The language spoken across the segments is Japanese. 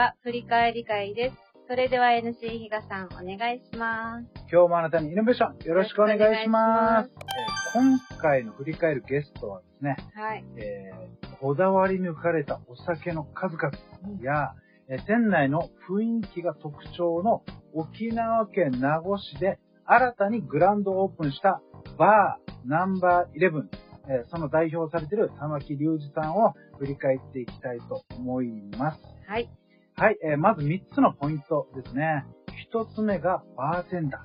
は振り返り会です。それでは NC 比嘉さんお願いします。今日もあなたにイノベーションよろしくお願いします。えー今回の振り返るゲストはですね、はい。えーこだわり抜かれたお酒の数々や、えー店内の雰囲気が特徴の沖縄県名護市で新たにグランドオープンしたバーナンバーイレブン、えーその代表されている玉木隆二さんを振り返っていきたいと思います。はい。はい、えーまず3つのポイントですね。1つ目がバーテンダ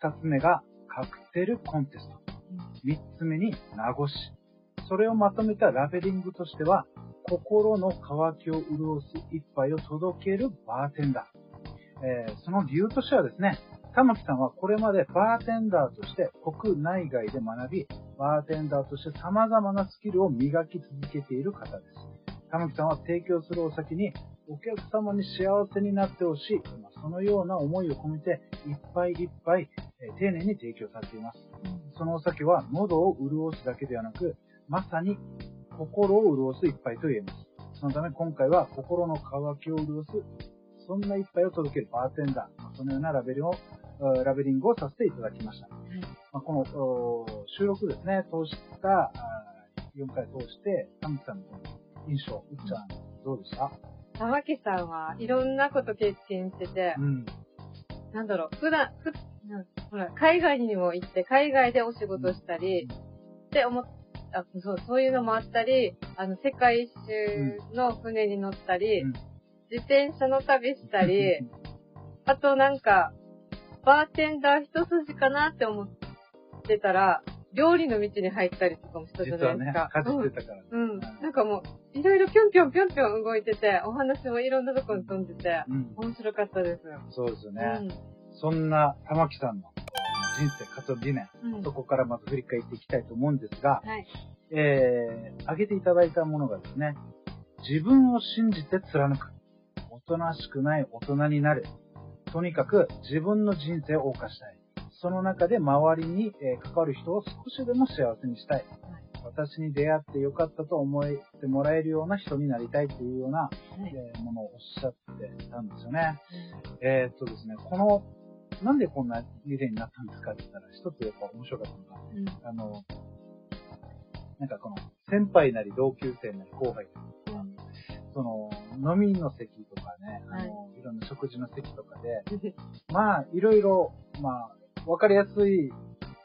ー。2つ目がカクテルコンテスト。3つ目に名護市。それをまとめたラベリングとしては、心の渇きを潤す一杯を届けるバーテンダー。えーその理由としてはですね、玉木さんはこれまでバーテンダーとして国内外で学び、バーテンダーとして様々なスキルを磨き続けている方です。玉木さんは提供するお酒にお客様に幸せになってほしい、まあそのような思いを込めて、一杯一杯、えー丁寧に提供されています。そのお酒は喉を潤すだけではなく、まさに心を潤す一杯と言えます。そのため今回は心の渇きを潤す、そんな一杯を届けるバーテンダー、そのようなラベルを、あラベリングをさせていただきました。まあ、このお収録ですね、通した、あ4回通して、玉木さんの印象、うっちゃん、どうでした？玉木さんはいろんなこと経験してて、うん。なんだろう、普段、ふほら、海外にも行って、海外でお仕事したり、って思っあそう、そういうのもあったり、あの、世界一周の船に乗ったり、うん。自転車の旅したり、あとなんか、バーテンダー一筋かなって思ってたら、料理の道に入ったりとかもしたじゃないですか。、かじってたから。うん。うん。なんかもう、いろいろぴょんぴょんぴょんぴょん動いてて、お話もいろんなとこに飛んでて、うん。面白かったです。そうですよね。うん。そんな玉木さんの人生活動理念、うんそこからまず振り返っていきたいと思うんですが、はい。えー、挙げていただいたものがですね、自分を信じて貫く。おとなしくない大人になる。とにかく自分の人生を謳歌したい。その中で周りに、えー関わる人を少しでも幸せにしたい。私に出会ってよかったと思ってもらえるような人になりたいというような、はいえーものをおっしゃってたんですよね。えーっとですね、この、なんでこんな理念になったんですかって言ったら、一つやっぱ面白かったのが、うん。あの、なんかこの、先輩なり同級生なり後輩とか、その、飲みの席とかね、あの、いろんな食事の席とかで、まあ、いろいろ、まあ、わかりやすい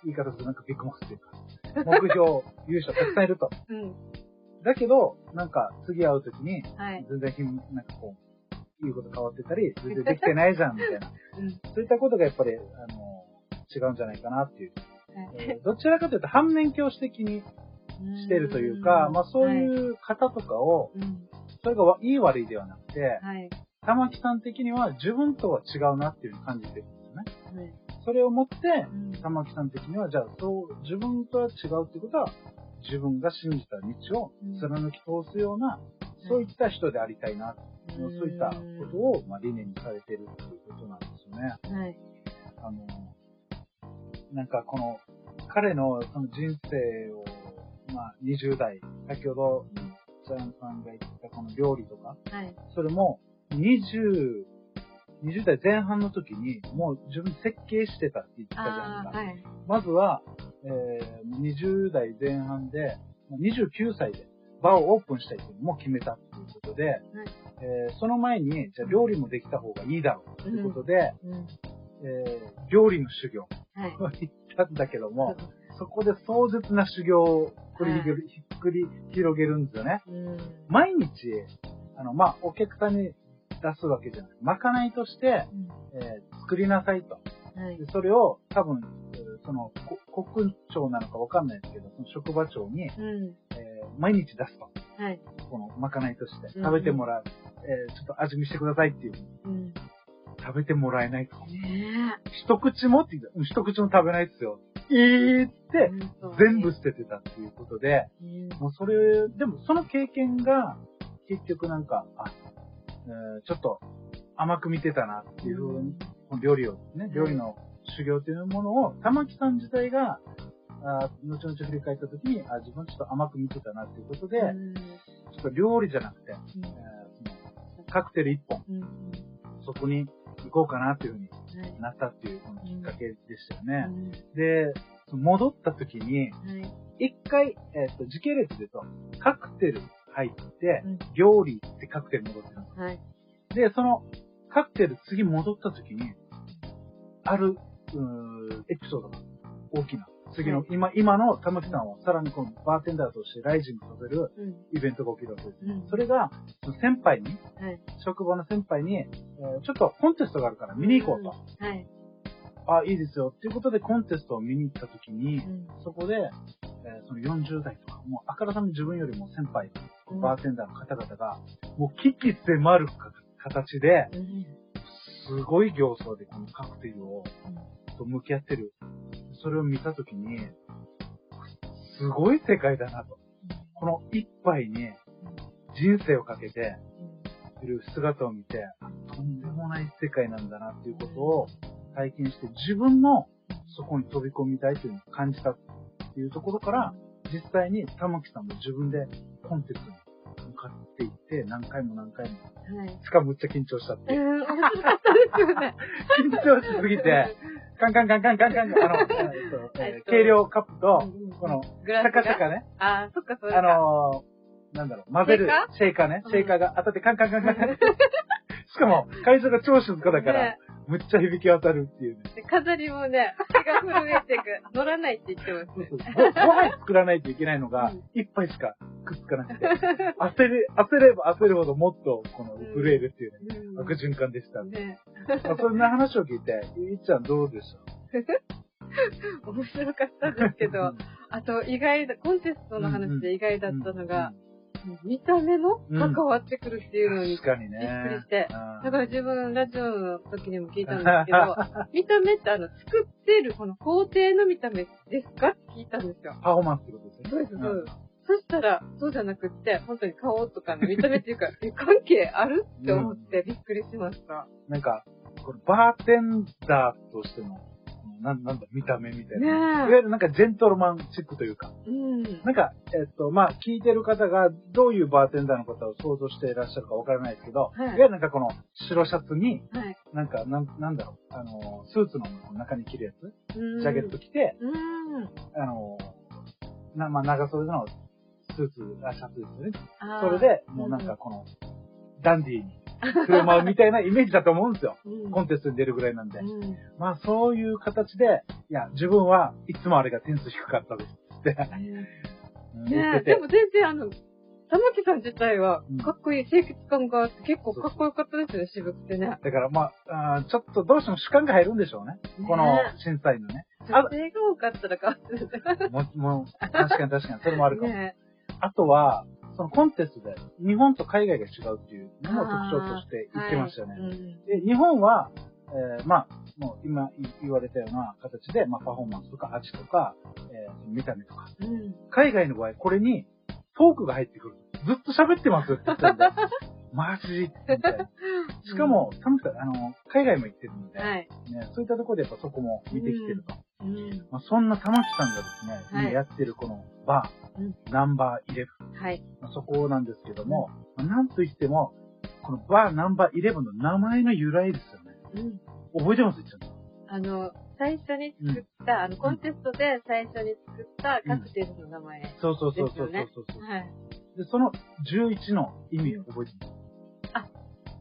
言い方するとなんかビッグマスっていうか、目標、優勝たくさんいると。うん。だけど、なんか次会うときに、はい。全然ひん、なんかこう、言うこと変わってたり、全然できてないじゃん、みたいな。うん。そういったことがやっぱり、あの、違うんじゃないかなっていう。はいえーどちらかというと反面教師的にしてるというか、まあそういう方とかを、うん。それがわいい悪いではなくて、はい。玉木さん的には自分とは違うなっていう感じてるんですよね。はい。それをもって、うん玉木さん的には、じゃあそう、自分とは違うってことは、自分が信じた道を貫き通すような、そういった人でありたいな、そういったことを、まあ、理念にされているということなんですよね。はい。あの、なんかこの、彼のその人生を、まあ、20代、先ほど、ジャンさんが言ったこの料理とか、はい。それも、20、20代前半の時に、もう自分設計してたって言ってたじゃないですか。はい。まずは、えー、20代前半で、29歳でバーをオープンしたいというのも決めたということで、えーその前に、じゃあ料理もできた方がいいだろうということで、うん。えー料理の修行はい。を行ったんだけども、そこで壮絶な修行を繰り広げる、ひっくり広げるんですよね。うん。毎日、あの、まあ、お客さんに出すわけじゃない。まかないとして、えー作りなさいと。はいで。それを多分、えーその、こ国長なのかわかんないですけど、その職場長に、うん。えー毎日出すと。はい。このまかないとして、うん食べてもらう。えーちょっと味見してくださいっていう。うん。食べてもらえないと。ね一口もって言ったうん一口も食べないですよ。えーって、全部捨ててたっていうことで、うん。もうそれ、でもその経験が、結局なんか、あ、えーちょっと甘く見てたなっていうふうに、この料理をね、料理の修行というものを、玉木さん自体が、あ後々振り返った時に、あ、自分ちょっと甘く見てたなっていうことで、ちょっと料理じゃなくて、えーそのカクテル1本、うん。そこに行こうかなっていうふうにはい。なったっていうこのきっかけでしたよね。うんで、戻った時に、はい。一回、えっ、と、時系列で言うと、カクテル入って、うん料理ってカクテル戻ってるんですはい。で、その、カクテル次戻った時に、ある、うーエピソードが大きな。次の、はい今、今の玉木さんをさらにこのバーテンダーとしてライジングさせるうん。イベントが起きるわけです。うん。それが、先輩に、はい。職場の先輩に、えーちょっとコンテストがあるから見に行こうと。はい。あ、いいですよ。っていうことでコンテストを見に行った時に、うん。そこで、えーその40代とか、もうあからさまに自分よりも先輩、うんバーテンダーの方々が、もう危機迫る形で、すごい形相でこのカクテルを、と向き合ってる。それを見たときに、すごい世界だなと。この一杯に人生をかけている姿を見て、とんでもない世界なんだなっていうことを体験して、自分もそこに飛び込みたいというのを感じたっていうところから、実際に玉木さんも自分でコンテストに向かっていって、何回も何回も。はい。しかもむっちゃ緊張したって面白かったですよね。緊張しすぎて、カンカンカンカンカンカン、あの、えっとえー計量カップと、この、シャカシャが。カね、あー、そっか、それあか。のー、なんだろう、混ぜるシシェイカーね、うんシェイカーが当たってカンカンカンカンカン。しかも、会場が超静かだからね、むっちゃ響き渡るっていうね。で飾りもね、手が震えてく、乗らないって言ってますね。そう。そう。ごご飯作らないといけないのがうん、一杯しかくっつかなくて、焦れ、焦れば焦るほどもっと、この、震えるっていうね、うん。悪循環でした。ね、まあそんな話を聞いて、いっちゃんどうでした？面白かったですけど、あと意外だ、コンテストの話で意外だったのが、見た目も関わってくるっていうのに。びっくりしてうんだから自分ラジオの時にも聞いたんですけど、見た目ってあの、作ってるこの工程の見た目ですかって聞いたんですよ。パフォーマンスってことですね。そうです、そうです。そしたら、そうじゃなくって、本当に顔とかの見た目っていうか、え関係ある？って思ってびっくりしました。なんか、これバーテンダーとしての、なんなんだ、見た目みたいな。いわゆるなんかジェントルマンチックというか、うん。なんか、えっと、まあ、聞いてる方がどういうバーテンダーの方を想像していらっしゃるかわからないですけど、はいい、わゆるなんかこの白シャツに、はい。なんか、なんなんだろう、あの、スーツの中に着るやつ、ジジャケット着て、うん。あの、なまあ、長袖のスーツ、あ、シャツですよね。それで、もうなんか、この、ダンディーに振る舞うみたいなイメージだと思うんですよ。うん、コンテストに出るぐらいなんで。うん。まあそういう形で、いや、自分はいつもあれが点数低かったですってねえ、て。でも全然あの、玉木さん自体はうん、かっこいい清潔感があって結構かっこよかったですよね、渋くてね。だからまああー、ちょっとどうしても主観が入るんでしょうね。この審査員のね。あ女性が多かったら変わってる。も確かに確かに、それもあるかも。ねあとは、そのコンテストで日本と海外が違うっていうのも特徴として言ってましたよね。うんで、日本は、えーまあ、もう今言われたような形で、まあ、パフォーマンスとか味とか、えー見た目とか。うん。海外の場合、これにトークが入ってくる。ずっと喋ってますって言ってるんで。マジみたいな。しかも、タムさん、あの、海外も行ってるので、はい。ね、そういったところでやっぱそこも見てきてると。うん。まあ、そんな玉木さんがですね、はい今やってるこのバー、うんナンバーイレブン、はい。まあそこなんですけども、まあなんといっても、このバーナンバーイレブンの名前の由来ですよね。うん。覚えてます？一応。あの、最初に作った、あの、コンテストで最初に作ったカクテルの名前。そうそうそうそうそうそうそう、はい。で、その11の意味を覚えてます？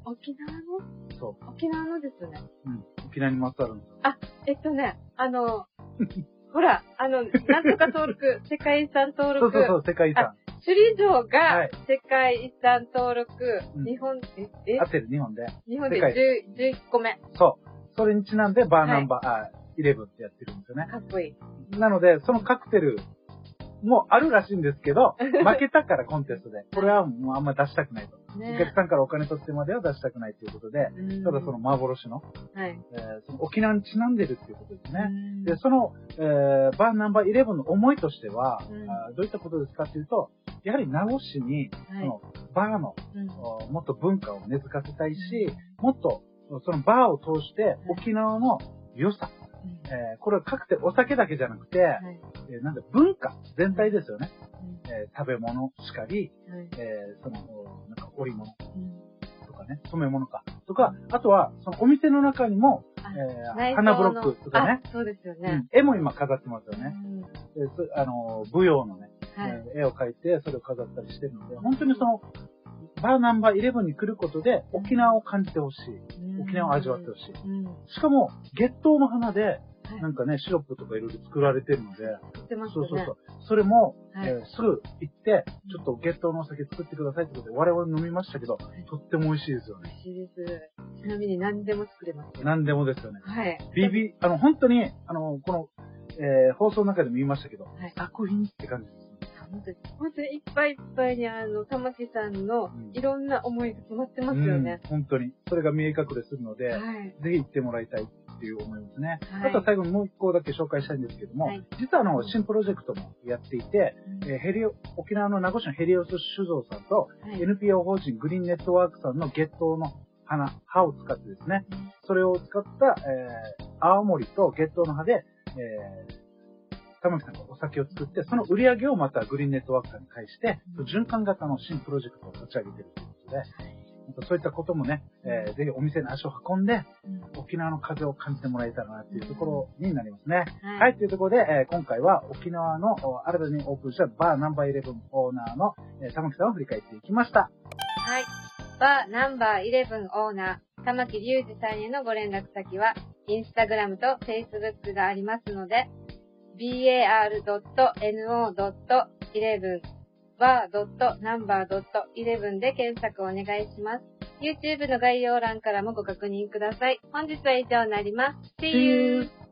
沖縄の？そ沖縄のですね。う。うん。沖縄にまつわるんですよ。えっとね、あの、ほら、あの、なんとか登録、世界遺産登録。そうそうそう、世界遺産。首里城はがい世界遺産登録、うん日本、え、え？合ってる、日本で？日本で世界10 11個目。そう。それにちなんでバーナンバー、あ、イレブンってやってるんですよね。かっこいい。なので、そのカクテルもあるらしいんですけど、負けたからコンテストで。これはもうあんま出したくないと。おね客さんからお金取ってまでは出したくないということで、うんただその幻の、はい。えーその沖縄にちなんでるっていうことですね。うんで、その、えーバーナンバーイレブンの思いとしては、うんどういったことですかっていうと、やはり名護市に、はいそのバーのうんおもっと文化を根付かせたいし、もっとそのバーを通して沖縄の良さ、うんえーこれはカクテル、お酒だけじゃなくて、はい。えーなんだ、文化全体ですよね。うんえー食べ物しかり、はい。えーその、なんか織物うんとかかね、染め物か。とか、あとは、そのお店の中にも、あえー花ブロックとかね、あそうですよねうん。絵も今飾ってますよね。うんでそあの、舞踊のね、はい。えー絵を描いて、それを飾ったりしてるので、本当にその、バーナンバー11に来ることで、沖縄を感じてほしい。沖縄を味わってほしい。うん。しかも、月桃の花で、はいなんかね、シロップとかいろいろ作られてるので。そうそうそう。それも、はいえーすぐ行って、ちょっと月桃のお酒作ってくださいってことで、我々飲みましたけど、とっても美味しいですよね。美味しいです。ちなみに何でも作れますよ。何でもですよね。はい。ビビ、あの、本当に、あの、この、えー放送の中でも言いましたけど、はい作品って感じです。本当に、本当にいっぱいいっぱいにあの、玉木さんのうんいろんな思いが詰まってますよね。うん本当に。それが見え隠れするので、はい。ぜひ行ってもらいたいっていう思いますね。はいあとは最後にもう一個だけ紹介したいんですけども、はい実はあの、新プロジェクトもやっていて、えーヘリオ、沖縄の名護市のヘリオス酒造さんと、はい NPO 法人グリーンネットワークさんの月桃の花、葉を使ってですね、それを使った、えー青森と月桃の葉で、えー玉木さんがお酒を作って、その売り上げをまたグリーンネットワークさんに返して、循環型の新プロジェクトを立ち上げているということで、そういったこともね、えーぜひお店に足を運んで、うん沖縄の風を感じてもらえたらなっていうところになりますね。ははい、というところで、えー今回は沖縄のお新たにオープンしたバーナンバーイレブンオーナーの、えー玉木さんを振り返っていきました。はい。バーナンバー11オーナー、玉木隆二さんへのご連絡先は、インスタグラムとフェイスブックがありますので、bar.no.11 bar.number.11 で検索お願いします。YouTube の概要欄からもご確認ください。本日は以上になります。See you!